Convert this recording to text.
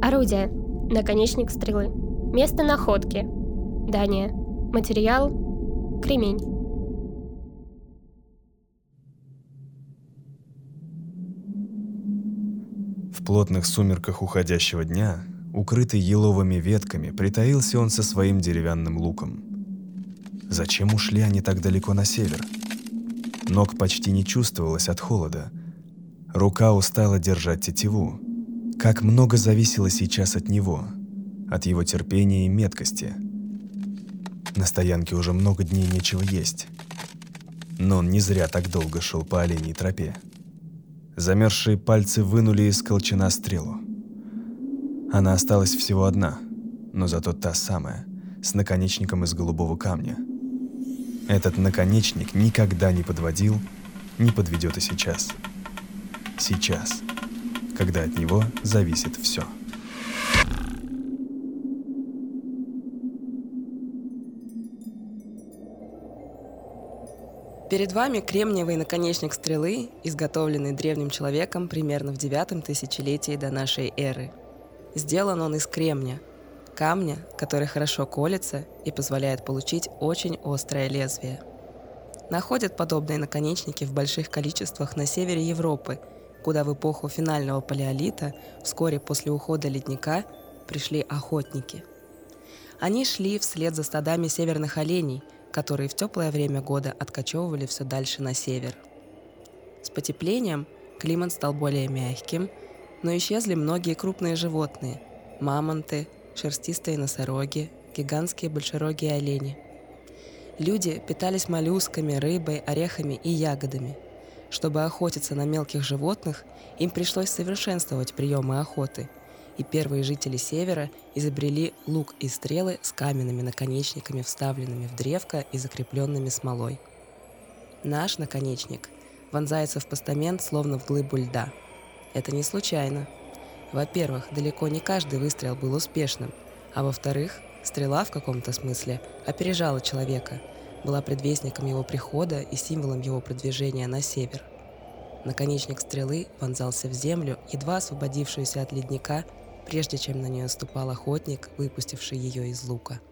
Орудие. Наконечник стрелы. Место находки. Дания. Материал. Кремень. В плотных сумерках уходящего дня, укрытый еловыми ветками, притаился он со своим деревянным луком. Зачем ушли они так далеко на север? Ног почти не чувствовалось от холода. Рука устала держать тетиву. Как много зависело сейчас от него, от его терпения и меткости. На стоянке уже много дней нечего есть. Но он не зря так долго шел по оленей тропе. Замерзшие пальцы вынули из колчана стрелу. Она осталась всего одна, но зато та самая, с наконечником из голубого камня – этот наконечник никогда не подводил, не подведет и сейчас. Сейчас, когда от него зависит все. Перед вами кремниевый наконечник стрелы, изготовленный древним человеком примерно в девятом тысячелетии до нашей эры. Сделан он из кремня, камня, который хорошо колется и позволяет получить очень острое лезвие. Находят подобные наконечники в больших количествах на севере Европы, куда в эпоху финального палеолита, вскоре после ухода ледника, пришли охотники. Они шли вслед за стадами северных оленей, которые в теплое время года откачевывали все дальше на север. С потеплением климат стал более мягким, но исчезли многие крупные животные – мамонты, шерстистые носороги, гигантские большерогие олени. Люди питались моллюсками, рыбой, орехами и ягодами. Чтобы охотиться на мелких животных, им пришлось совершенствовать приемы охоты, и первые жители Севера изобрели лук и стрелы с каменными наконечниками, вставленными в древко и закрепленными смолой. Наш наконечник вонзается в постамент, словно в глыбу льда. Это не случайно – во-первых, далеко не каждый выстрел был успешным, а во-вторых, стрела в каком-то смысле опережала человека, была предвестником его прихода и символом его продвижения на север. Наконечник стрелы вонзался в землю, едва освободившуюся от ледника, прежде чем на нее ступал охотник, выпустивший ее из лука –